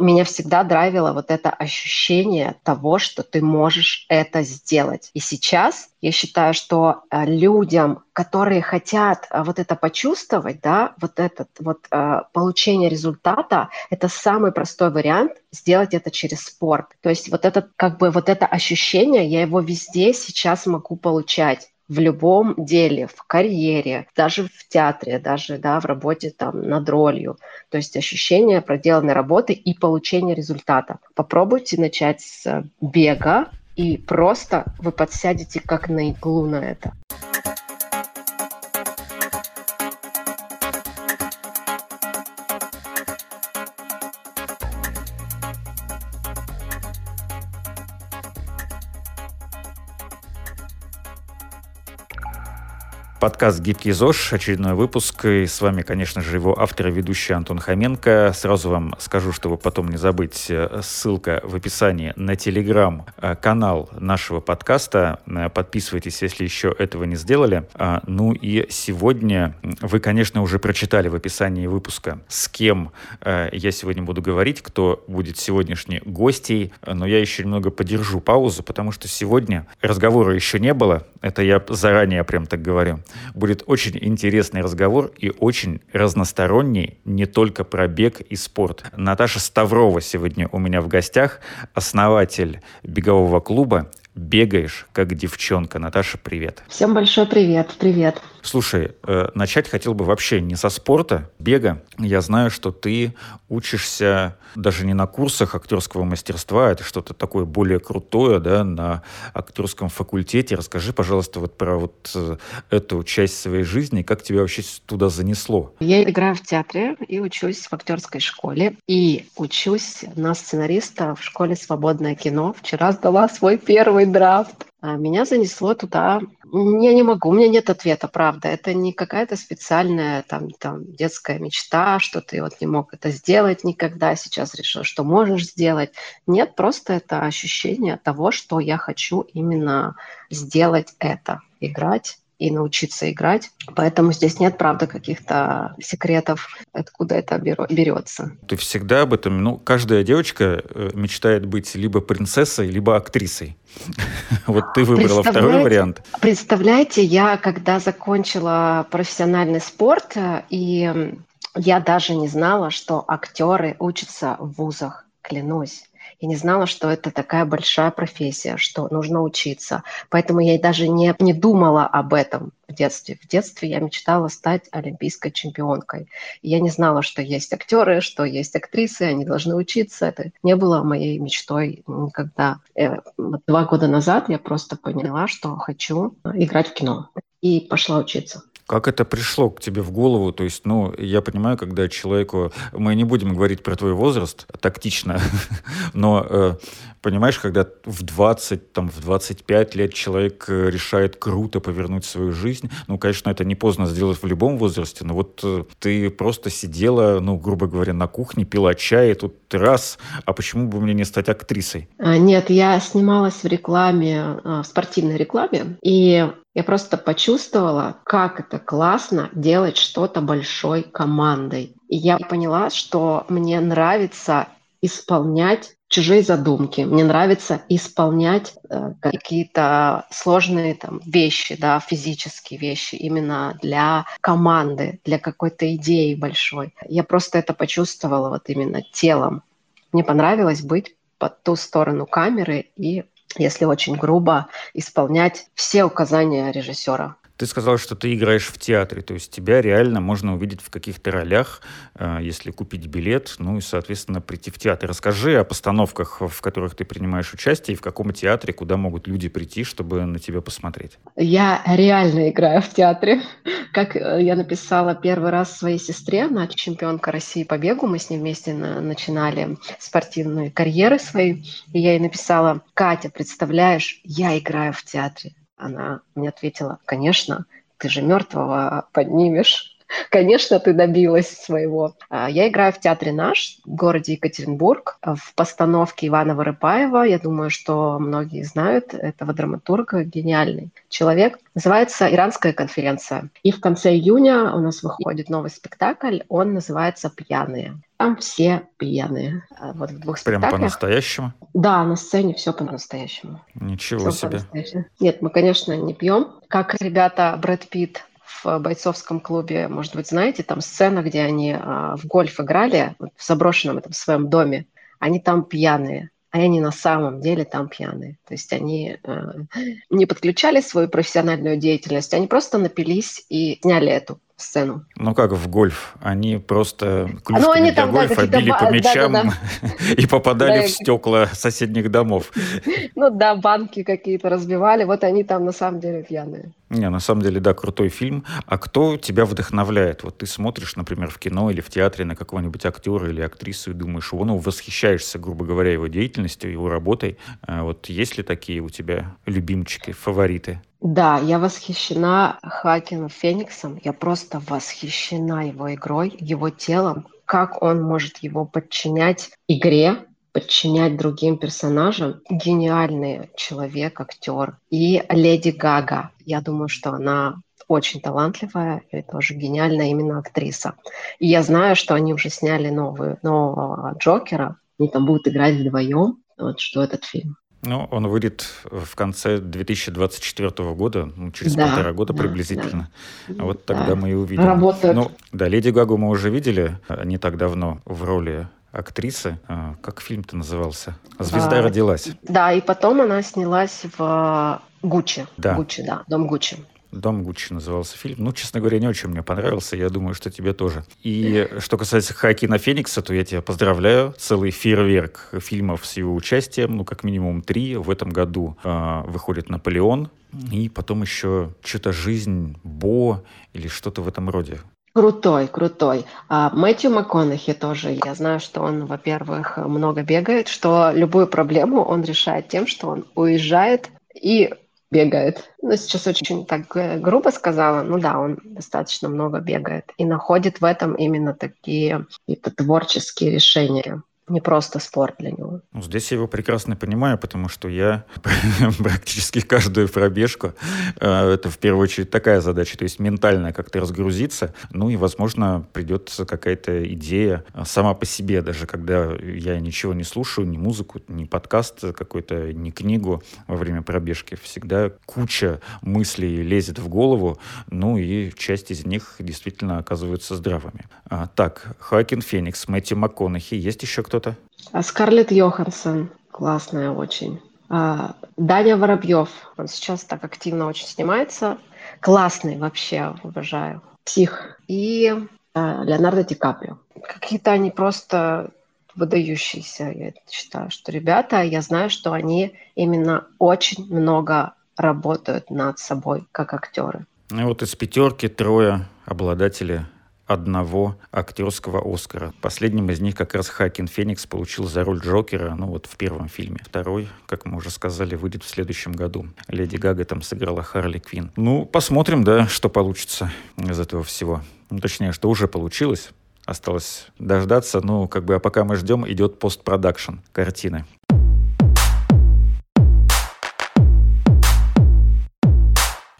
Меня всегда драйвило вот это ощущение того, что ты можешь это сделать. И сейчас я считаю, что э, людям, которые хотят э, вот это почувствовать, да, вот этот вот э, получение результата, это самый простой вариант сделать это через спорт. То есть вот это как бы вот это ощущение, я его везде сейчас могу получать в любом деле, в карьере, даже в театре, даже да, в работе там над ролью. То есть ощущение проделанной работы и получение результата. Попробуйте начать с бега, и просто вы подсядете как на иглу на это. Подкаст «Гибкий ЗОЖ», очередной выпуск. И с вами, конечно же, его автор и ведущий Антон Хоменко. Сразу вам скажу, чтобы потом не забыть, э, ссылка в описании на телеграм-канал нашего подкаста. Э, подписывайтесь, если еще этого не сделали. А, ну и сегодня вы, конечно, уже прочитали в описании выпуска, с кем э, я сегодня буду говорить, кто будет сегодняшний гостей. Но я еще немного подержу паузу, потому что сегодня разговора еще не было. Это я заранее прям так говорю. Будет очень интересный разговор и очень разносторонний, не только про бег и спорт. Наташа Ставрова сегодня у меня в гостях, основатель бегового клуба бегаешь, как девчонка. Наташа, привет. Всем большой привет. Привет. Слушай, э, начать хотел бы вообще не со спорта, бега. Я знаю, что ты учишься даже не на курсах актерского мастерства, это что-то такое более крутое, да, на актерском факультете. Расскажи, пожалуйста, вот про вот э, эту часть своей жизни, как тебя вообще туда занесло? Я играю в театре и учусь в актерской школе. И учусь на сценариста в школе «Свободное кино». Вчера сдала свой первый драфт. А меня занесло туда. Я не могу, у меня нет ответа, правда. Это не какая-то специальная там, там детская мечта, что ты вот не мог это сделать никогда, сейчас решил, что можешь сделать. Нет, просто это ощущение того, что я хочу именно сделать это, играть и научиться играть. Поэтому здесь нет, правда, каких-то секретов, откуда это берется. Ты всегда об этом, ну, каждая девочка э, мечтает быть либо принцессой, либо актрисой. Вот ты выбрала второй вариант. Представляете, я когда закончила профессиональный спорт, э, и я даже не знала, что актеры учатся в вузах, клянусь. Я не знала, что это такая большая профессия, что нужно учиться. Поэтому я даже не, не думала об этом в детстве. В детстве я мечтала стать олимпийской чемпионкой. Я не знала, что есть актеры, что есть актрисы, они должны учиться. Это не было моей мечтой никогда. Э, два года назад я просто поняла, что хочу играть в кино. И пошла учиться. Как это пришло к тебе в голову? То есть, ну, я понимаю, когда человеку... Мы не будем говорить про твой возраст тактично, но, э, понимаешь, когда в 20, там, в 25 лет человек э, решает круто повернуть свою жизнь, ну, конечно, это не поздно сделать в любом возрасте, но вот э, ты просто сидела, ну, грубо говоря, на кухне, пила чай, и тут раз, а почему бы мне не стать актрисой? А, нет, я снималась в рекламе, в спортивной рекламе, и я просто почувствовала, как это классно делать что-то большой командой. И я поняла, что мне нравится исполнять чужие задумки. Мне нравится исполнять э, какие-то сложные там вещи, да, физические вещи именно для команды, для какой-то идеи большой. Я просто это почувствовала вот именно телом. Мне понравилось быть по ту сторону камеры и если очень грубо, исполнять все указания режиссера. Ты сказал, что ты играешь в театре, то есть тебя реально можно увидеть в каких-то ролях, э, если купить билет, ну и, соответственно, прийти в театр. Расскажи о постановках, в которых ты принимаешь участие, и в каком театре, куда могут люди прийти, чтобы на тебя посмотреть. Я реально играю в театре. Как э, я написала первый раз своей сестре, она чемпионка России по бегу, мы с ней вместе начинали спортивные карьеры свои, и я ей написала, Катя, представляешь, я играю в театре. Она мне ответила, конечно, ты же мертвого поднимешь. Конечно, ты добилась своего. А, я играю в театре «Наш» в городе Екатеринбург в постановке Ивана Вырыпаева. Я думаю, что многие знают этого драматурга, гениальный человек. Называется «Иранская конференция». И в конце июня у нас выходит новый спектакль. Он называется «Пьяные». Там все пьяные. А вот в двух Прям по-настоящему? Да, на сцене все по-настоящему. Ничего все себе. Нет, мы, конечно, не пьем. Как ребята Брэд Питт в бойцовском клубе, может быть, знаете, там сцена, где они а, в гольф играли в заброшенном этом своем доме. Они там пьяные а они на самом деле там пьяные. То есть они э, не подключали свою профессиональную деятельность, они просто напились и сняли эту сцену. Ну как в гольф? Они просто клюшками ну, они для там, гольфа да, били по мячам да, да, да. и попадали в стекла соседних домов. Ну да, банки какие-то разбивали. Вот они там на самом деле пьяные. Не, на самом деле, да, крутой фильм. А кто тебя вдохновляет? Вот ты смотришь, например, в кино или в театре на какого-нибудь актера или актрису и думаешь, ну, восхищаешься, грубо говоря, его деятельностью, его работой. А вот есть ли такие у тебя любимчики, фавориты? Да, я восхищена Хакином Фениксом. Я просто восхищена его игрой, его телом, как он может его подчинять игре, подчинять другим персонажам. Гениальный человек, актер. И Леди Гага. Я думаю, что она очень талантливая и тоже гениальная именно актриса. И я знаю, что они уже сняли новую, нового Джокера. Они там будут играть вдвоем. Вот что этот фильм. Ну, он выйдет в конце 2024 года, ну, через да, полтора года да, приблизительно. Да. Вот тогда да. мы и увидим. Работает. Ну, да, Леди Гагу мы уже видели не так давно в роли актрисы. А, как фильм-то назывался? «Звезда а, родилась». Да, и потом она снялась в Гуччи. Да. Гуччи, да, «Дом Гуччи». «Дом Гуччи» назывался фильм. Ну, честно говоря, не очень мне понравился. Я думаю, что тебе тоже. И что касается Хакина Феникса, то я тебя поздравляю. Целый фейерверк фильмов с его участием. Ну, как минимум три. В этом году э, выходит «Наполеон». И потом еще что-то «Жизнь Бо» или что-то в этом роде. Крутой, крутой. А Мэтью МакКонахи тоже. Я знаю, что он, во-первых, много бегает, что любую проблему он решает тем, что он уезжает и бегает. Ну, сейчас очень так э, грубо сказала. Ну да, он достаточно много бегает и находит в этом именно такие творческие решения не просто спорт для него. Ну, здесь я его прекрасно понимаю, потому что я практически каждую пробежку, э, это в первую очередь такая задача, то есть ментально как-то разгрузиться, ну и, возможно, придется какая-то идея сама по себе, даже когда я ничего не слушаю, ни музыку, ни подкаст какой-то, ни книгу во время пробежки, всегда куча мыслей лезет в голову, ну и часть из них действительно оказываются здравыми. А, так, Хоакин Феникс, Мэтью МакКонахи, есть еще кто кто-то? А Скарлетт Йоханссон. Классная очень. А, Даня Воробьев. Он сейчас так активно очень снимается. Классный вообще, обожаю. Псих. И а, Леонардо Ди Каприо. Какие-то они просто выдающиеся, я считаю, что ребята, я знаю, что они именно очень много работают над собой, как актеры. Ну, вот из пятерки трое обладатели одного актерского Оскара. Последним из них как раз Хакин Феникс получил за роль Джокера, ну вот в первом фильме. Второй, как мы уже сказали, выйдет в следующем году. Леди Гага там сыграла Харли Квин. Ну, посмотрим, да, что получится из этого всего. Ну, точнее, что уже получилось. Осталось дождаться, ну, как бы, а пока мы ждем, идет постпродакшн картины.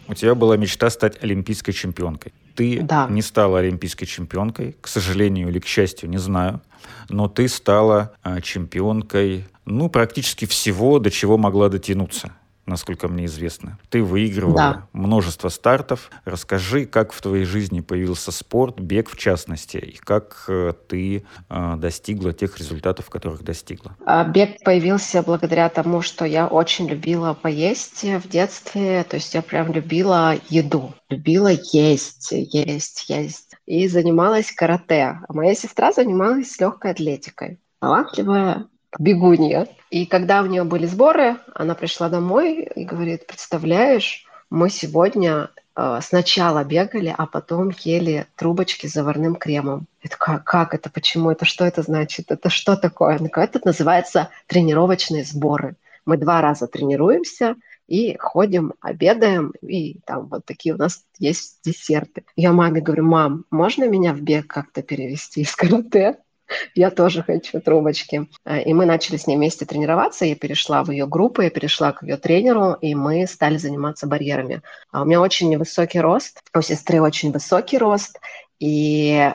У тебя была мечта стать олимпийской чемпионкой. Ты да. не стала олимпийской чемпионкой, к сожалению или к счастью, не знаю. Но ты стала а, чемпионкой, ну, практически всего, до чего могла дотянуться насколько мне известно. Ты выигрывала да. множество стартов. Расскажи, как в твоей жизни появился спорт, бег в частности, и как э, ты э, достигла тех результатов, которых достигла. А, бег появился благодаря тому, что я очень любила поесть в детстве. То есть я прям любила еду, любила есть, есть, есть. И занималась карате. А моя сестра занималась легкой атлетикой. Талантливая бегунья. И когда у нее были сборы, она пришла домой и говорит, представляешь, мы сегодня э, сначала бегали, а потом ели трубочки с заварным кремом. Это как, как это, почему это, что это значит, это что такое? Она говорит, это называется тренировочные сборы. Мы два раза тренируемся, и ходим, обедаем, и там вот такие у нас есть десерты. Я маме говорю, мам, можно меня в бег как-то перевести из карате? Я тоже хочу трубочки. Э, и мы начали с ней вместе тренироваться. Я перешла в ее группу, я перешла к ее тренеру, и мы стали заниматься барьерами. А у меня очень невысокий рост, у сестры очень высокий рост, и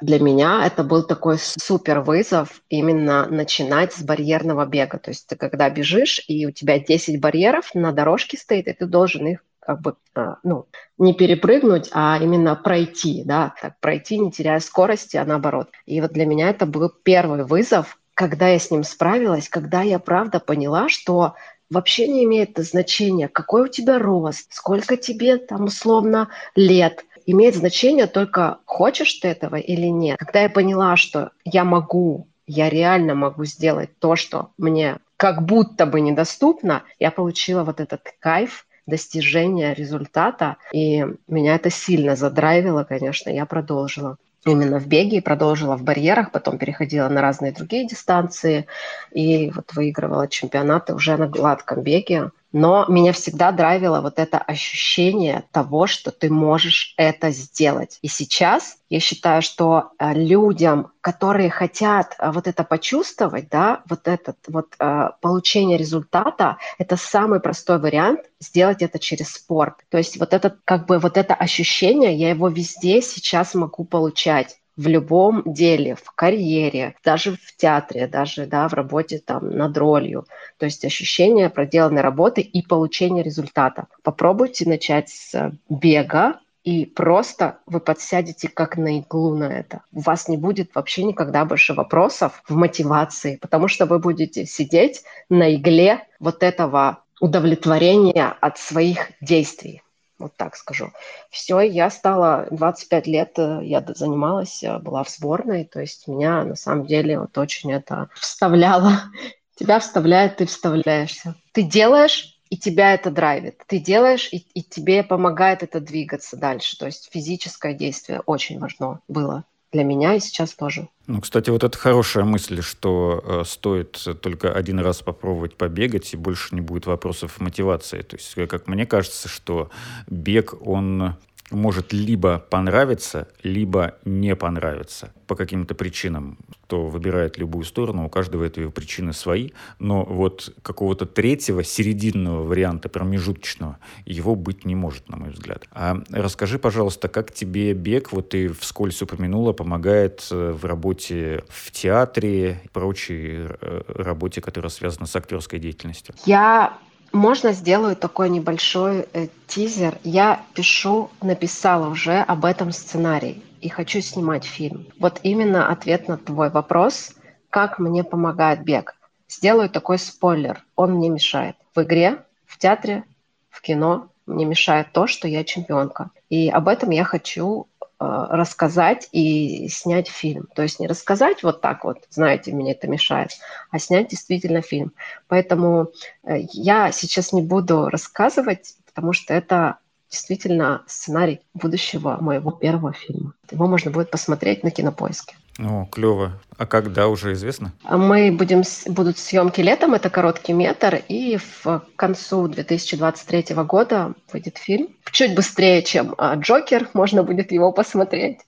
для меня это был такой супер вызов именно начинать с барьерного бега. То есть ты когда бежишь, и у тебя 10 барьеров на дорожке стоит, и ты должен их как бы, а, ну, не перепрыгнуть, а именно пройти, да, так пройти, не теряя скорости, а наоборот. И вот для меня это был первый вызов, когда я с ним справилась, когда я правда поняла, что вообще не имеет значения, какой у тебя рост, сколько тебе там условно лет. Имеет значение только, хочешь ты этого или нет. Когда я поняла, что я могу, я реально могу сделать то, что мне как будто бы недоступно, я получила вот этот кайф, достижения результата. И меня это сильно задрайвило, конечно, я продолжила именно в беге, продолжила в барьерах, потом переходила на разные другие дистанции и вот выигрывала чемпионаты уже на гладком беге. Но меня всегда драйвило вот это ощущение того, что ты можешь это сделать. И сейчас я считаю, что э, людям, которые хотят э, вот это почувствовать, да, вот этот вот э, получение результата, это самый простой вариант сделать это через спорт. То есть вот это как бы вот это ощущение, я его везде сейчас могу получать в любом деле, в карьере, даже в театре, даже да, в работе там над ролью. То есть ощущение проделанной работы и получения результата. Попробуйте начать с бега, и просто вы подсядете как на иглу на это. У вас не будет вообще никогда больше вопросов в мотивации, потому что вы будете сидеть на игле вот этого удовлетворения от своих действий вот так скажу. Все, я стала 25 лет, э, я занималась, э, была в сборной, то есть меня на самом деле вот очень это вставляло. Тебя вставляет, ты вставляешься. Ты делаешь, и тебя это драйвит. Ты делаешь, и, и тебе помогает это двигаться дальше. То есть физическое действие очень важно было для меня и сейчас тоже. Ну, кстати, вот это хорошая мысль, что э, стоит только один раз попробовать побегать, и больше не будет вопросов мотивации. То есть, как мне кажется, что бег, он может либо понравиться, либо не понравиться по каким-то причинам. Кто выбирает любую сторону, у каждого этой причины свои, но вот какого-то третьего, серединного варианта, промежуточного, его быть не может, на мой взгляд. А расскажи, пожалуйста, как тебе бег, вот ты вскользь упомянула, помогает э, в работе в театре и прочей э, работе, которая связана с актерской деятельностью? Я можно сделаю такой небольшой э, тизер. Я пишу, написала уже об этом сценарий и хочу снимать фильм. Вот именно ответ на твой вопрос, как мне помогает бег. Сделаю такой спойлер, он мне мешает. В игре, в театре, в кино мне мешает то, что я чемпионка. И об этом я хочу рассказать и снять фильм. То есть не рассказать вот так вот, знаете, мне это мешает, а снять действительно фильм. Поэтому э, я сейчас не буду рассказывать, потому что это действительно сценарий будущего моего первого фильма. Его можно будет посмотреть на Кинопоиске. О, клево. А когда уже известно? Мы будем, будут съемки летом, это короткий метр, и в концу 2023 года выйдет фильм. Чуть быстрее, чем а, Джокер, можно будет его посмотреть.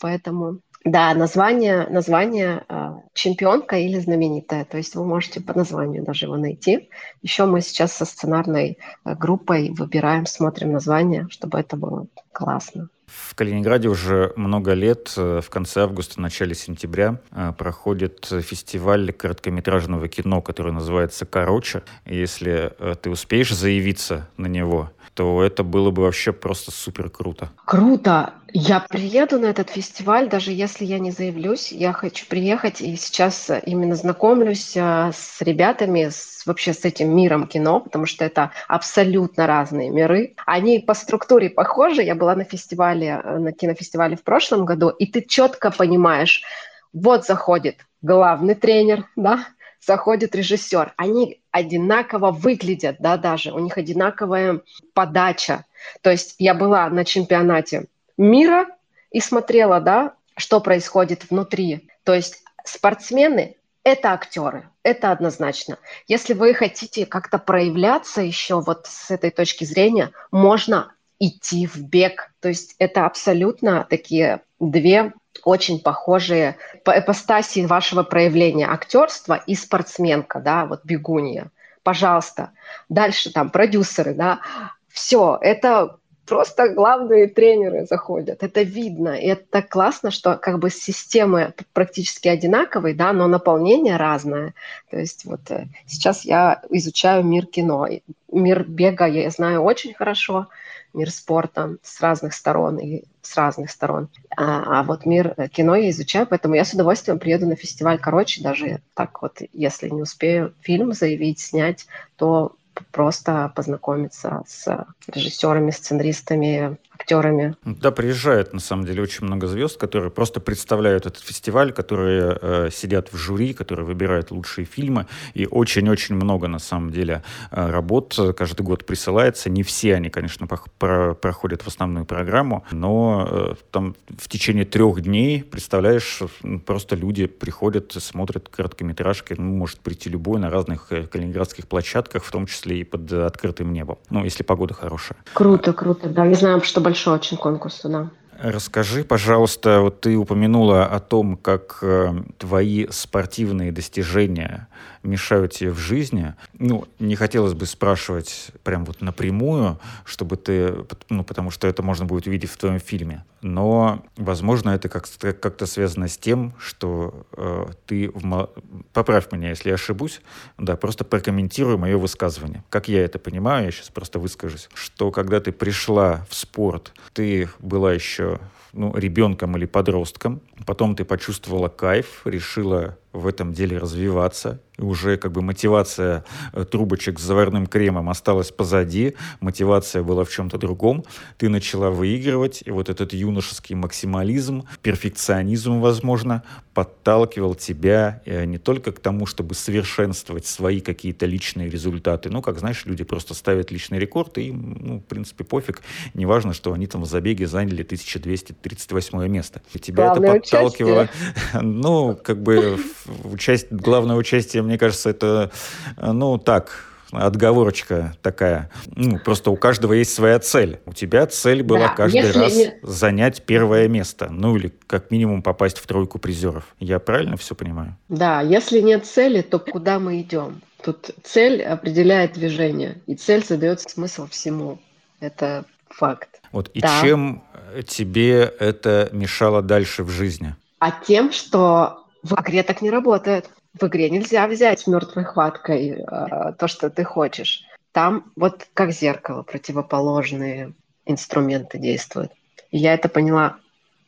Поэтому да, название, название э, чемпионка или знаменитая. То есть вы можете по названию даже его найти. Еще мы сейчас со сценарной э, группой выбираем, смотрим название, чтобы это было классно. В Калининграде уже много лет, э, в конце августа, начале сентября, э, проходит фестиваль короткометражного кино, который называется «Короче». Если ты успеешь заявиться на него, то это было бы вообще просто супер круто. Круто! Я приеду на этот фестиваль, даже если я не заявлюсь. Я хочу приехать и сейчас именно знакомлюсь с ребятами, с, вообще с этим миром кино, потому что это абсолютно разные миры. Они по структуре похожи. Я была на фестивале, на кинофестивале в прошлом году, и ты четко понимаешь, вот заходит главный тренер, да, заходит режиссер. Они одинаково выглядят, да, даже. У них одинаковая подача. То есть я была на чемпионате мира и смотрела, да, что происходит внутри. То есть спортсмены это актеры, это однозначно. Если вы хотите как-то проявляться еще вот с этой точки зрения, можно идти в бег. То есть это абсолютно такие две очень похожие по эпостасии вашего проявления актерства и спортсменка, да, вот бегунья. Пожалуйста. Дальше там продюсеры, да. Все, это просто главные тренеры заходят. Это видно. И это классно, что как бы системы практически одинаковые, да, но наполнение разное. То есть вот э, сейчас я изучаю мир кино. Мир бега я знаю очень хорошо, мир спорта с разных сторон и с разных сторон. А, а вот мир э, кино я изучаю, поэтому я с удовольствием приеду на фестиваль. Короче, даже так вот, если не успею фильм заявить, снять, то просто познакомиться с режиссерами, сценаристами, актерами. Да, приезжает, на самом деле, очень много звезд, которые просто представляют этот фестиваль, которые э, сидят в жюри, которые выбирают лучшие фильмы, и очень-очень много, на самом деле, э, работ каждый год присылается. Не все они, конечно, про проходят в основную программу, но э, там в течение трех дней, представляешь, просто люди приходят, смотрят короткометражки, ну, может прийти любой на разных э, калининградских площадках, в том числе и под открытым небом, ну, если погода хорошая. Круто, круто, да. Не знаю, что большой очень конкурс туда. Расскажи, пожалуйста, вот ты упомянула о том, как э, твои спортивные достижения мешают тебе в жизни. Ну, не хотелось бы спрашивать прям вот напрямую, чтобы ты, ну, потому что это можно будет увидеть в твоем фильме. Но, возможно, это как-то, как-то связано с тем, что э, ты, в, поправь меня, если я ошибусь, да, просто прокомментируй мое высказывание. Как я это понимаю, я сейчас просто выскажусь, что когда ты пришла в спорт, ты была еще ну, ребенком или подростком, потом ты почувствовала кайф, решила в этом деле развиваться. И уже как бы мотивация э, трубочек с заварным кремом осталась позади, мотивация была в чем-то другом. Ты начала выигрывать, и вот этот юношеский максимализм, перфекционизм, возможно, подталкивал тебя э, не только к тому, чтобы совершенствовать свои какие-то личные результаты. Ну, как знаешь, люди просто ставят личный рекорд, и им, ну, в принципе, пофиг. Неважно, что они там в забеге заняли 1238 место. И тебя Главное это подталкивало. Участие. Ну, как бы участь, главное участие, мне кажется, это, ну, так, отговорочка такая. Ну, просто у каждого есть своя цель. У тебя цель была да, каждый раз не... занять первое место. Ну, или как минимум попасть в тройку призеров. Я правильно все понимаю? Да, если нет цели, то куда мы идем? Тут цель определяет движение, и цель задает смысл всему. Это факт. Вот, и да. чем тебе это мешало дальше в жизни? А тем, что в игре так не работает. В игре нельзя взять мертвой хваткой э, то, что ты хочешь. Там вот как зеркало противоположные инструменты действуют. И я это поняла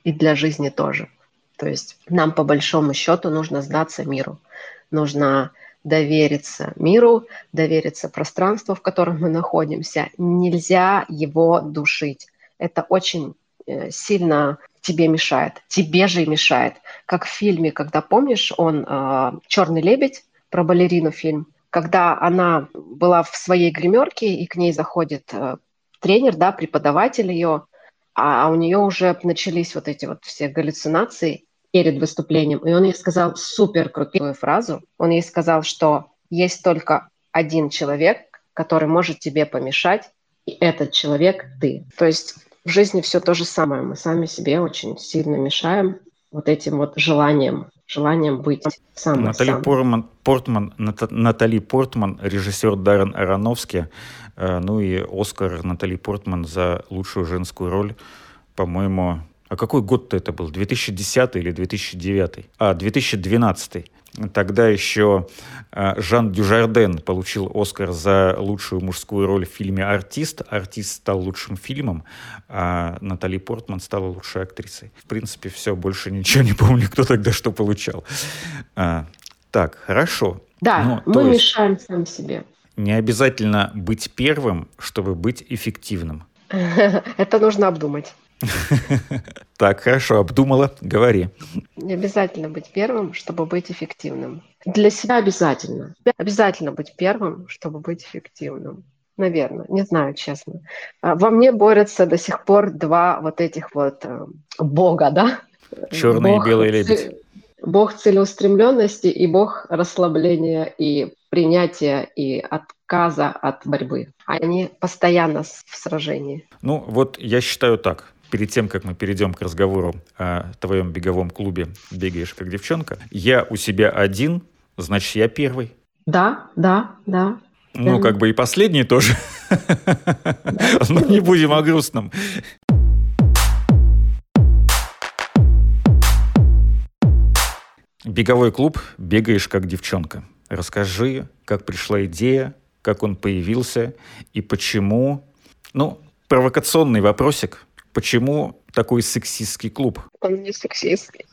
и для жизни тоже. То есть нам по большому счету нужно сдаться миру. Нужно довериться миру, довериться пространству, в котором мы находимся. Нельзя его душить. Это очень сильно тебе мешает, тебе же мешает. Как в фильме, когда помнишь, он э, «Черный лебедь», про балерину фильм, когда она была в своей гримерке, и к ней заходит э, тренер, да, преподаватель ее, а, а у нее уже начались вот эти вот все галлюцинации перед выступлением. И он ей сказал супер крутую фразу. Он ей сказал, что есть только один человек, который может тебе помешать, и этот человек ты. То есть в жизни все то же самое. Мы сами себе очень сильно мешаем вот этим вот желанием, желанием быть самым Натали сам. Портман, Портман, Натали Портман, режиссер Даррен Аронофски, э, ну и Оскар Натали Портман за лучшую женскую роль, по-моему, а какой год-то это был? 2010 или 2009? А, 2012. Тогда еще а, Жан Дюжарден получил Оскар за лучшую мужскую роль в фильме «Артист». «Артист» стал лучшим фильмом, а Натали Портман стала лучшей актрисой. В принципе, все, больше ничего не помню, кто тогда что получал. А, так, хорошо. Да, ну, мы есть, мешаем сам себе. Не обязательно быть первым, чтобы быть эффективным. Это нужно обдумать. Так, хорошо, обдумала, говори. Не обязательно быть первым, чтобы быть эффективным. Для себя обязательно. Обязательно быть первым, чтобы быть эффективным. Наверное, не знаю, честно. А, во мне борются до сих пор два вот этих вот э, бога, да? Черный Бог, и белый лебедь. Бог целеустремленности и Бог расслабления и принятия и отказа от борьбы. Они постоянно в сражении. Ну, вот я считаю так. Перед тем, как мы перейдем к разговору о твоем беговом клубе «Бегаешь как девчонка», я у себя один, значит, я первый. Да, да, да. Ну, как бы и последний тоже. Но не будем о грустном. Беговой клуб «Бегаешь как девчонка». Расскажи, как пришла идея, как он появился и почему... Ну, провокационный вопросик. Почему такой сексистский клуб? Он не сексистский.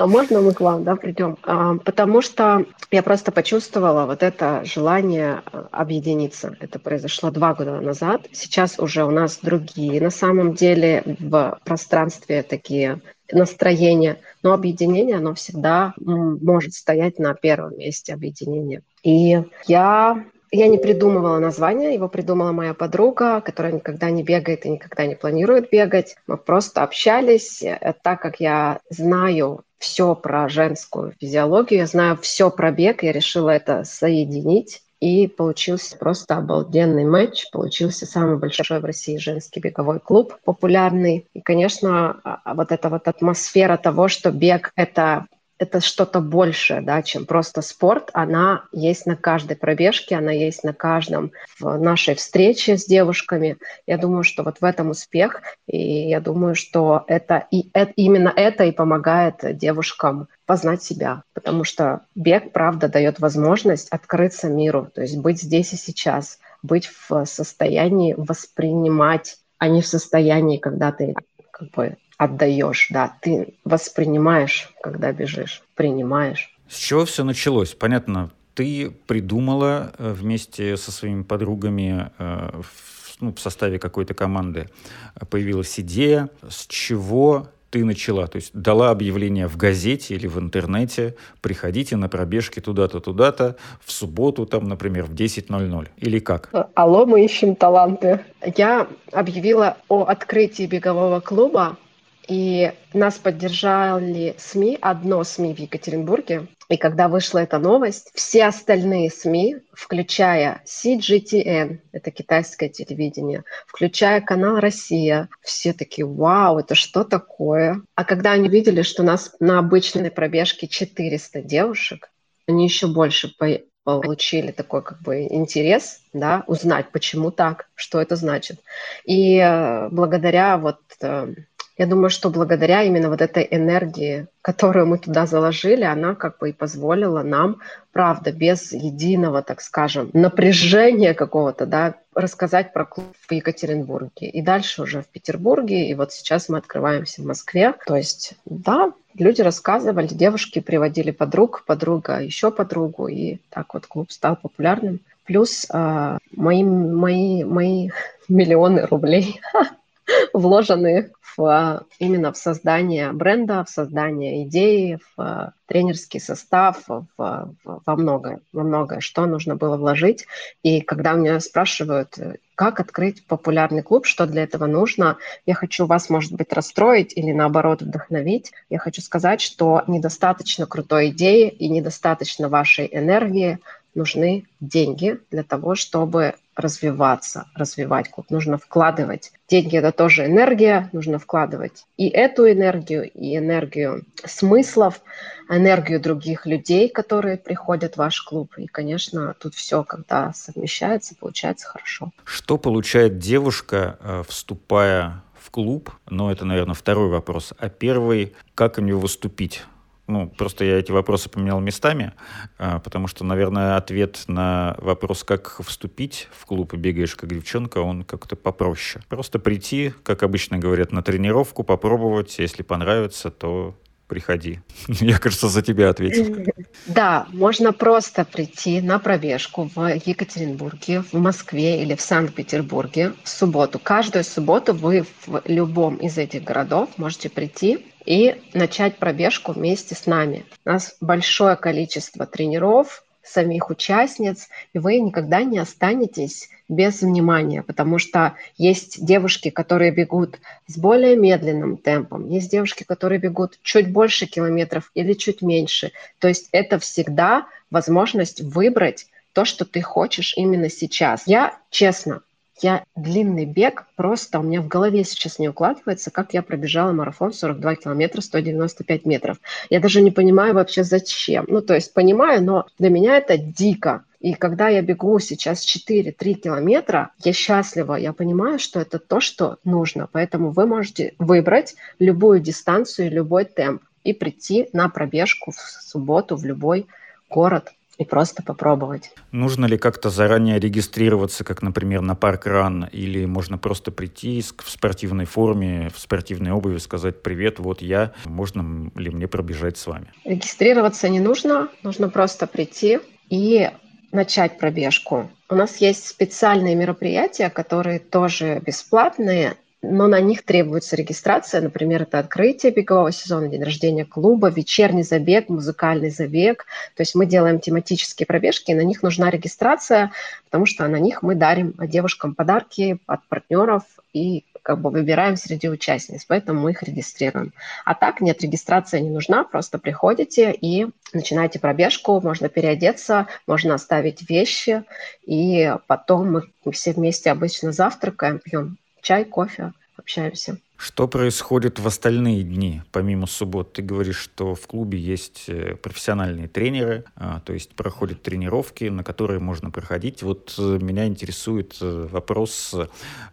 А можно мы к вам, да, придем? А, потому что я просто почувствовала вот это желание а, объединиться. Это произошло два года назад. Сейчас уже у нас другие, на самом деле, в пространстве такие настроения. Но объединение, оно всегда может стоять на первом месте объединения. И я я не придумывала название, его придумала моя подруга, которая никогда не бегает и никогда не планирует бегать. Мы просто общались, э, так как я знаю все про женскую физиологию, я знаю все про бег, я решила это соединить. И получился просто обалденный матч. Получился самый большой в России женский беговой клуб, популярный. И, конечно, а, а вот эта вот атмосфера того, что бег — это это что-то большее, да, чем просто спорт. Она есть на каждой пробежке, она есть на каждом в нашей встрече с девушками. Я думаю, что вот в этом успех, и я думаю, что это и это, именно это и помогает девушкам познать себя, потому что бег, правда, дает возможность открыться миру, то есть быть здесь и сейчас, быть в состоянии воспринимать, а не в состоянии, когда ты как бы отдаешь, да, ты воспринимаешь, когда бежишь, принимаешь. С чего все началось? Понятно, ты придумала э, вместе со своими подругами э, в, ну, в составе какой-то команды, появилась идея, с чего ты начала, то есть дала объявление в газете или в интернете, приходите на пробежки туда-то, туда-то, в субботу, там, например, в 10.00, или как? Алло, мы ищем таланты. Я объявила о открытии бегового клуба и нас поддержали СМИ, одно СМИ в Екатеринбурге. И когда вышла эта новость, все остальные СМИ, включая CGTN, это китайское телевидение, включая канал «Россия», все такие, вау, это что такое? А когда они видели, что нас на обычной пробежке 400 девушек, они еще больше получили такой как бы интерес, да, узнать, почему так, что это значит. И э, благодаря вот э, я думаю, что благодаря именно вот этой энергии, которую мы туда заложили, она как бы и позволила нам, правда, без единого, так скажем, напряжения какого-то, да, рассказать про клуб в Екатеринбурге. И дальше уже в Петербурге, и вот сейчас мы открываемся в Москве. То есть, да, люди рассказывали, девушки приводили подруг, подруга еще подругу, и так вот клуб стал популярным. Плюс э, мои, мои, мои миллионы рублей вложены в, а, именно в создание бренда, в создание идеи, в а, тренерский состав, в, в, во многое, во многое, что нужно было вложить. И когда меня спрашивают, как открыть популярный клуб, что для этого нужно, я хочу вас, может быть, расстроить или наоборот вдохновить. Я хочу сказать, что недостаточно крутой идеи и недостаточно вашей энергии, нужны деньги для того, чтобы развиваться, развивать клуб. Нужно вкладывать. Деньги – это тоже энергия, нужно вкладывать и эту энергию, и энергию смыслов, энергию других людей, которые приходят в ваш клуб. И, конечно, тут все, когда совмещается, получается хорошо. Что получает девушка, э, вступая в клуб? Ну, это, наверное, второй вопрос. А первый – как у нее выступить? Ну, просто я эти вопросы поменял местами, а, потому что, наверное, ответ на вопрос, как вступить в клуб и бегаешь как девчонка, он как-то попроще. Просто прийти, как обычно говорят, на тренировку, попробовать, если понравится, то приходи. Я, кажется, за тебя ответил. Да, можно просто прийти на пробежку в Екатеринбурге, в Москве или в Санкт-Петербурге в субботу. Каждую субботу вы в любом из этих городов можете прийти и начать пробежку вместе с нами. У нас большое количество тренеров, самих участниц, и вы никогда не останетесь без внимания, потому что есть девушки, которые бегут с более медленным темпом, есть девушки, которые бегут чуть больше километров или чуть меньше. То есть это всегда возможность выбрать то, что ты хочешь именно сейчас. Я, честно, я длинный бег, просто у меня в голове сейчас не укладывается, как я пробежала марафон 42 километра, 195 метров. Я даже не понимаю вообще зачем. Ну, то есть понимаю, но для меня это дико. И когда я бегу сейчас 4-3 километра, я счастлива, я понимаю, что это то, что нужно. Поэтому вы можете выбрать любую дистанцию, любой темп и прийти на пробежку в субботу в любой город и просто попробовать. Нужно ли как-то заранее регистрироваться, как, например, на парк ран, или можно просто прийти в спортивной форме, в спортивной обуви, сказать «Привет, вот я, можно ли мне пробежать с вами?» Регистрироваться не нужно, нужно просто прийти и начать пробежку. У нас есть специальные мероприятия, которые тоже бесплатные, но на них требуется регистрация. Например, это открытие бегового сезона, день рождения клуба, вечерний забег, музыкальный забег. То есть мы делаем тематические пробежки, и на них нужна регистрация, потому что на них мы дарим девушкам подарки от партнеров и как бы выбираем среди участниц, поэтому мы их регистрируем. А так нет, регистрация не нужна, просто приходите и начинаете пробежку, можно переодеться, можно оставить вещи, и потом мы все вместе обычно завтракаем, пьем чай, кофе, общаемся. Что происходит в остальные дни, помимо суббот? Ты говоришь, что в клубе есть э, профессиональные тренеры, а, то есть проходят тренировки, на которые можно проходить. Вот э, меня интересует э, вопрос,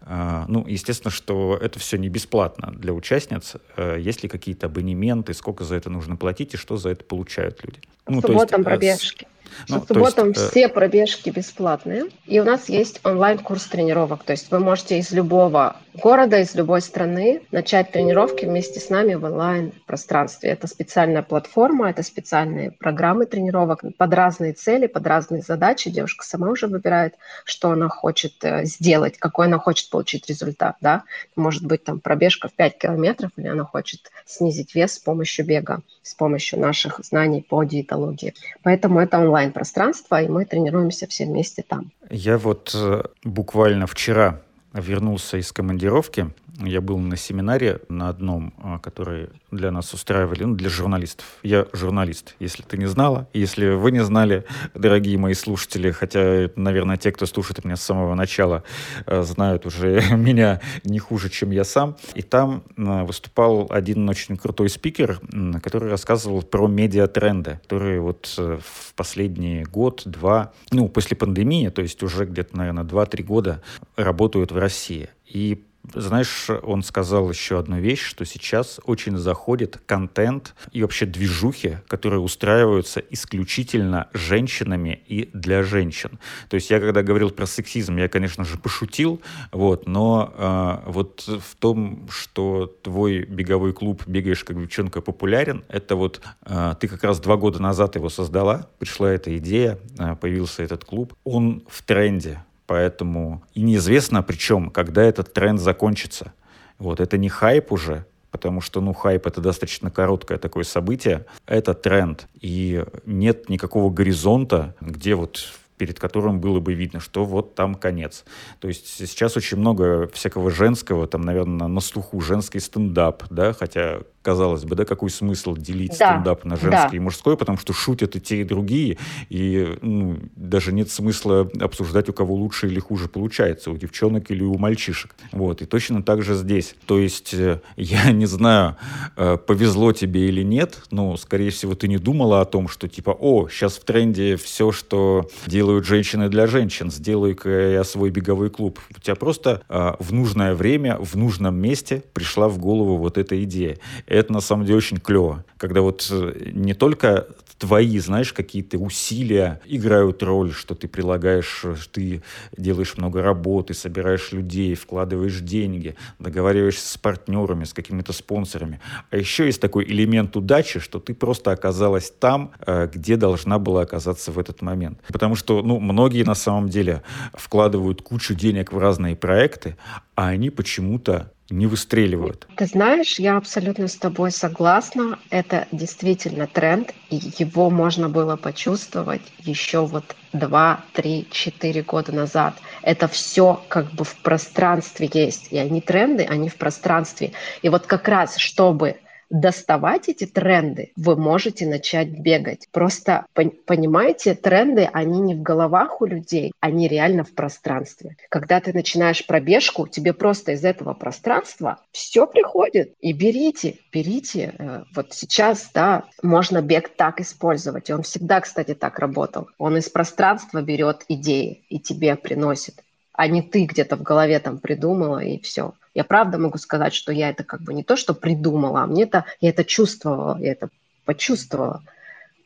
а, ну, естественно, что это все не бесплатно для участниц. Есть ли какие-то абонементы, сколько за это нужно платить и что за это получают люди? Ну, субботам пробежки. Ну, По субботам есть, все пробежки бесплатные. И у нас есть онлайн-курс тренировок. То есть вы можете из любого города, из любой страны начать тренировки вместе с нами в онлайн-пространстве. Это специальная платформа, это специальные программы тренировок под разные цели, под разные задачи. Девушка сама уже выбирает, что она хочет э, сделать, какой она хочет получить результат. Да? Может быть, там пробежка в 5 километров, или она хочет снизить вес с помощью бега, с помощью наших знаний по диетологии. Поэтому это онлайн-пространство, и мы тренируемся все вместе там. Я вот э, буквально вчера вернулся из командировки. Я был на семинаре на одном, а, который для нас устраивали, ну, для журналистов. Я журналист, если ты не знала. Если вы не знали, дорогие мои слушатели, хотя, наверное, те, кто слушает меня с самого начала, а, знают уже меня не хуже, чем я сам. И там а, выступал один очень крутой спикер, который рассказывал про медиатренды, которые вот э, в последний год-два, ну, после пандемии, то есть уже где-то, наверное, 2-3 года работают в России. И знаешь, он сказал еще одну вещь, что сейчас очень заходит контент и вообще движухи, которые устраиваются исключительно женщинами и для женщин. То есть я когда говорил про сексизм, я, конечно же, пошутил, вот, но э, вот в том, что твой беговой клуб «Бегаешь как девчонка» популярен, это вот э, ты как раз два года назад его создала, пришла эта идея, э, появился этот клуб, он в тренде, Поэтому и неизвестно, причем, когда этот тренд закончится. Вот это не хайп уже, потому что, ну, хайп — это достаточно короткое такое событие. Это тренд. И нет никакого горизонта, где вот перед которым было бы видно, что вот там конец. То есть сейчас очень много всякого женского, там, наверное, на слуху женский стендап, да, хотя казалось бы, да, какой смысл делить да. стендап на женский да. и мужской, потому что шутят и те, и другие, и ну, даже нет смысла обсуждать, у кого лучше или хуже получается, у девчонок или у мальчишек. Вот, и точно так же здесь. То есть э, я не знаю, э, повезло тебе или нет, но, скорее всего, ты не думала о том, что типа, о, сейчас в тренде все, что делают женщины для женщин, сделаю-ка я свой беговой клуб. У тебя просто э, в нужное время, в нужном месте пришла в голову вот эта идея это на самом деле очень клево, когда вот э, не только твои, знаешь, какие-то усилия играют роль, что ты прилагаешь, ты делаешь много работы, собираешь людей, вкладываешь деньги, договариваешься с партнерами, с какими-то спонсорами. А еще есть такой элемент удачи, что ты просто оказалась там, э, где должна была оказаться в этот момент. Потому что, ну, многие на самом деле вкладывают кучу денег в разные проекты, а они почему-то не выстреливают. Ты знаешь, я абсолютно с тобой согласна. Это действительно тренд, и его можно было почувствовать еще вот два, три, четыре года назад. Это все как бы в пространстве есть. И они тренды, они в пространстве. И вот как раз, чтобы доставать эти тренды, вы можете начать бегать. Просто понимаете, тренды, они не в головах у людей, они реально в пространстве. Когда ты начинаешь пробежку, тебе просто из этого пространства все приходит. И берите, берите. Э, вот сейчас, да, можно бег так использовать. Он всегда, кстати, так работал. Он из пространства берет идеи и тебе приносит а не ты где-то в голове там придумала и все. Я правда могу сказать, что я это как бы не то, что придумала, а мне это, я это чувствовала, я это почувствовала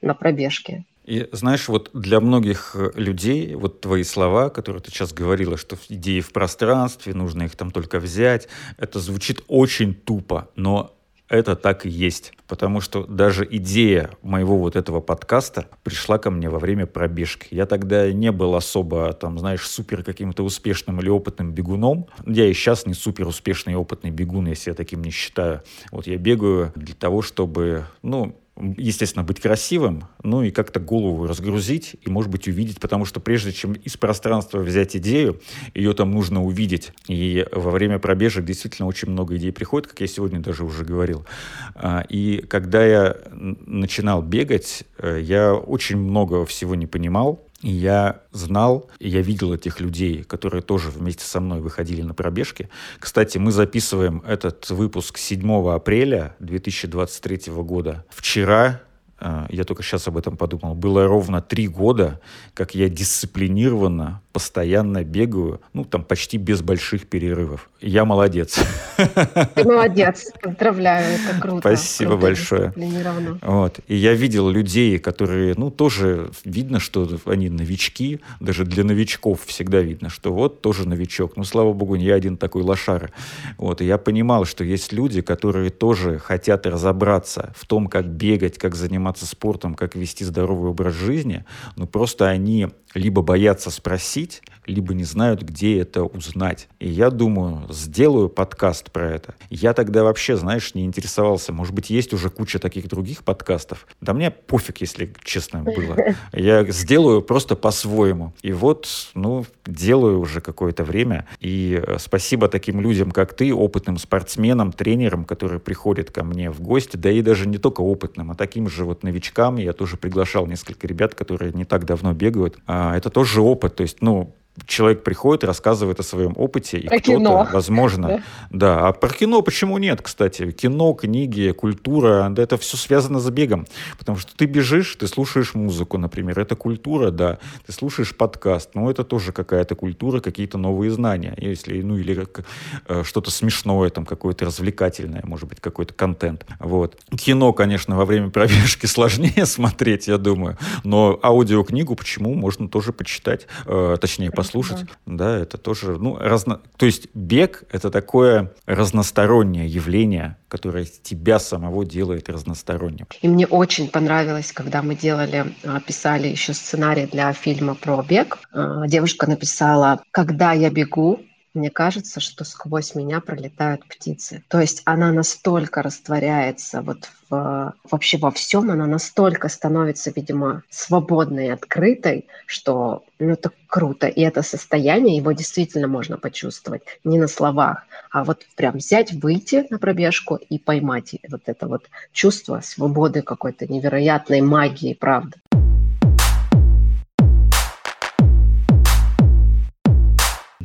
на пробежке. И знаешь, вот для многих людей, вот твои слова, которые ты сейчас говорила, что идеи в пространстве, нужно их там только взять, это звучит очень тупо, но это так и есть. Потому что даже идея моего вот этого подкаста пришла ко мне во время пробежки. Я тогда не был особо, там, знаешь, супер каким-то успешным или опытным бегуном. Я и сейчас не супер успешный и опытный бегун, если я таким не считаю. Вот я бегаю для того, чтобы, ну, естественно, быть красивым, ну и как-то голову разгрузить и, может быть, увидеть, потому что прежде чем из пространства взять идею, ее там нужно увидеть. И во время пробежек действительно очень много идей приходит, как я сегодня даже уже говорил. А, и когда я начинал бегать, э, я очень много всего не понимал, и я знал, и я видел этих людей, которые тоже вместе со мной выходили на пробежки. Кстати, мы записываем этот выпуск 7 апреля 2023 года. Вчера я только сейчас об этом подумал, было ровно три года, как я дисциплинированно, постоянно бегаю, ну, там, почти без больших перерывов. Я молодец. Ты молодец, поздравляю, это круто. Спасибо круто, большое. Вот. И я видел людей, которые, ну, тоже видно, что они новички, даже для новичков всегда видно, что вот тоже новичок. Ну, слава богу, не я один такой лошара. Вот. И я понимал, что есть люди, которые тоже хотят разобраться в том, как бегать, как заниматься заниматься спортом, как вести здоровый образ жизни, но просто они либо боятся спросить, либо не знают, где это узнать. И я думаю, сделаю подкаст про это. Я тогда вообще, знаешь, не интересовался. Может быть, есть уже куча таких других подкастов. Да мне пофиг, если честно было. Я сделаю просто по-своему. И вот, ну, делаю уже какое-то время. И э, спасибо таким людям, как ты, опытным спортсменам, тренерам, которые приходят ко мне в гости, да и даже не только опытным, а таким же вот новичкам. Я тоже приглашал несколько ребят, которые не так давно бегают. А, это тоже опыт. То есть, ну, человек приходит, рассказывает о своем опыте, и кто-то, возможно, да? да. А про кино почему нет, кстати? Кино, книги, культура, да, это все связано с бегом, потому что ты бежишь, ты слушаешь музыку, например, это культура, да, ты слушаешь подкаст, ну это тоже какая-то культура, какие-то новые знания, если, ну или э, что-то смешное, там какое-то развлекательное, может быть, какой-то контент, вот. Кино, конечно, во время пробежки сложнее смотреть, я думаю, но аудиокнигу почему можно тоже почитать, э, точнее послушать. Да. да, это тоже, ну, разно... То есть бег — это такое разностороннее явление, которое тебя самого делает разносторонним. И мне очень понравилось, когда мы делали, а, писали еще сценарий для фильма про бег. А, девушка написала «Когда я бегу, мне кажется, что сквозь меня пролетают птицы. То есть она настолько растворяется вот в, вообще во всем, она настолько становится, видимо, свободной и открытой, что ну, это круто. И это состояние, его действительно можно почувствовать не на словах, а вот прям взять, выйти на пробежку и поймать вот это вот чувство свободы какой-то невероятной магии, правда.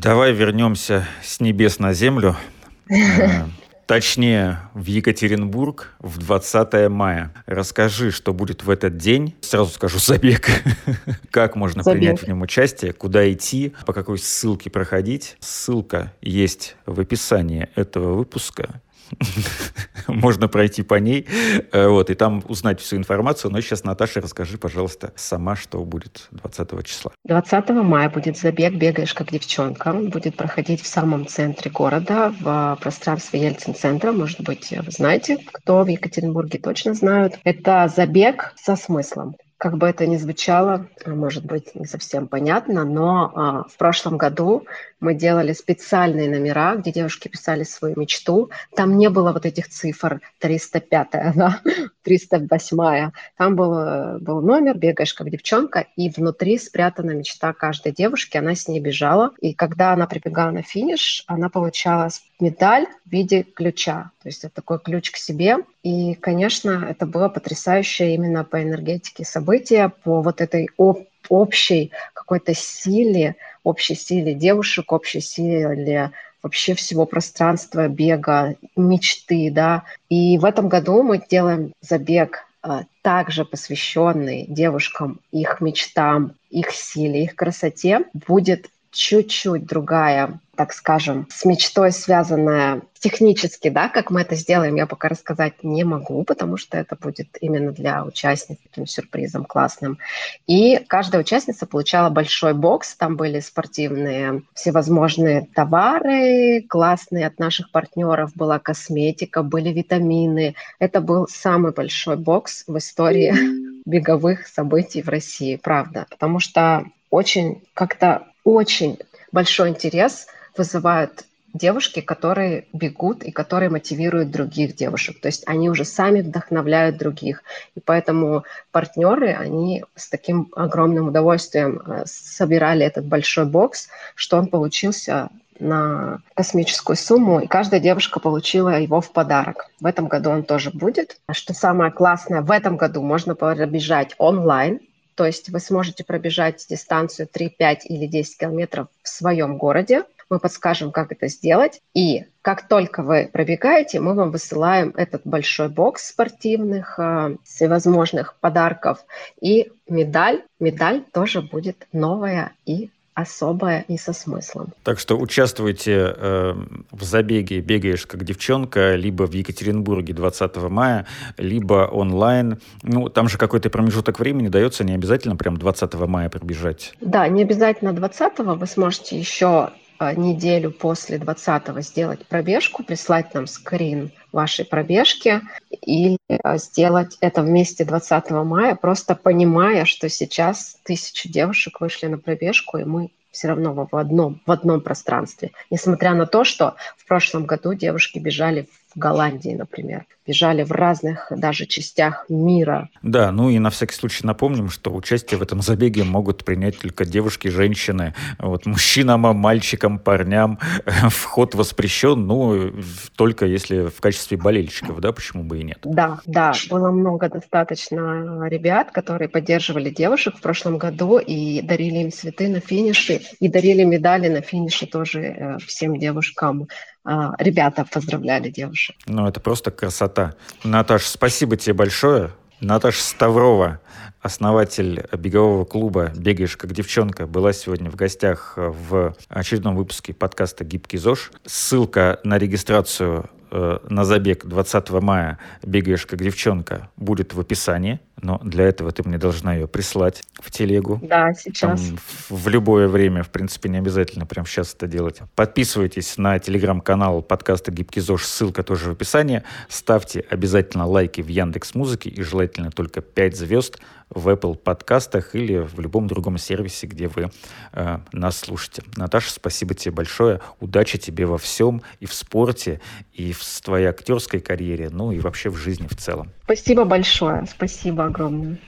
Давай вернемся с небес на землю. Э, точнее, в Екатеринбург в 20 мая. Расскажи, что будет в этот день. Сразу скажу забег. как можно забег. принять в нем участие, куда идти, по какой ссылке проходить. Ссылка есть в описании этого выпуска. Можно пройти по ней, э, вот, и там узнать всю информацию. Но сейчас, Наташа, расскажи, пожалуйста, сама, что будет 20 числа. 20 мая будет забег «Бегаешь как девчонка». Будет проходить в самом центре города, в пространстве Ельцин-центра. Может быть, вы знаете, кто в Екатеринбурге точно знают. Это забег со смыслом. Как бы это ни звучало, может быть, не совсем понятно, но а, в прошлом году мы делали специальные номера, где девушки писали свою мечту. Там не было вот этих цифр 305, да, 308. Там был, был номер, бегаешь как девчонка, и внутри спрятана мечта каждой девушки. Она с ней бежала. И когда она прибегала на финиш, она получала медаль в виде ключа. То есть это такой ключ к себе. И, конечно, это было потрясающее именно по энергетике событие, по вот этой общей какой-то силе, общей силе девушек, общей силе вообще всего пространства бега, мечты, да. И в этом году мы делаем забег а, также посвященный девушкам, их мечтам, их силе, их красоте. Будет чуть-чуть другая так скажем, с мечтой связанная технически, да, как мы это сделаем, я пока рассказать не могу, потому что это будет именно для участниц таким сюрпризом классным. И каждая участница получала большой бокс, там были спортивные всевозможные товары, классные от наших партнеров была косметика, были витамины. Это был самый большой бокс в истории беговых событий в России, правда, потому что очень как-то очень большой интерес вызывают девушки, которые бегут и которые мотивируют других девушек. То есть они уже сами вдохновляют других. И поэтому партнеры, они с таким огромным удовольствием э, собирали этот большой бокс, что он получился на космическую сумму, и каждая девушка получила его в подарок. В этом году он тоже будет. Что самое классное, в этом году можно пробежать онлайн, то есть вы сможете пробежать дистанцию 3, 5 или 10 километров в своем городе, мы подскажем, как это сделать. И как только вы пробегаете, мы вам высылаем этот большой бокс спортивных, э, всевозможных подарков и медаль. Медаль тоже будет новая и особое и со смыслом. Так что участвуйте э, в забеге «Бегаешь как девчонка» либо в Екатеринбурге 20 мая, либо онлайн. Ну, там же какой-то промежуток времени дается, не обязательно прям 20 мая пробежать. Да, не обязательно 20 вы сможете еще неделю после 20 сделать пробежку, прислать нам скрин вашей пробежки или а, сделать это вместе 20 мая, просто понимая, что сейчас тысячи девушек вышли на пробежку, и мы все равно в одном, в одном пространстве. Несмотря на то, что в прошлом году девушки бежали в Голландии, например бежали в разных даже частях мира. Да, ну и на всякий случай напомним, что участие в этом забеге могут принять только девушки, женщины. Вот мужчинам, мальчикам, парням вход воспрещен, ну, только если в качестве болельщиков, да, почему бы и нет. Да, да, было много достаточно ребят, которые поддерживали девушек в прошлом году и дарили им цветы на финише, и дарили медали на финише тоже э, всем девушкам ребята поздравляли девушек. Ну, это просто красота. Наташа, спасибо тебе большое. Наташа Ставрова, основатель бегового клуба «Бегаешь как девчонка», была сегодня в гостях в очередном выпуске подкаста «Гибкий ЗОЖ». Ссылка на регистрацию э, на забег 20 мая «Бегаешь как девчонка» будет в описании но для этого ты мне должна ее прислать в телегу. Да, сейчас. Там, в любое время, в принципе, не обязательно прямо сейчас это делать. Подписывайтесь на телеграм-канал подкаста Гибкий ЗОЖ, ссылка тоже в описании. Ставьте обязательно лайки в Яндекс Музыке и желательно только 5 звезд в Apple подкастах или в любом другом сервисе, где вы э, нас слушаете. Наташа, спасибо тебе большое. Удачи тебе во всем и в спорте, и в твоей актерской карьере, ну и вообще в жизни в целом. Спасибо большое. Спасибо огромное.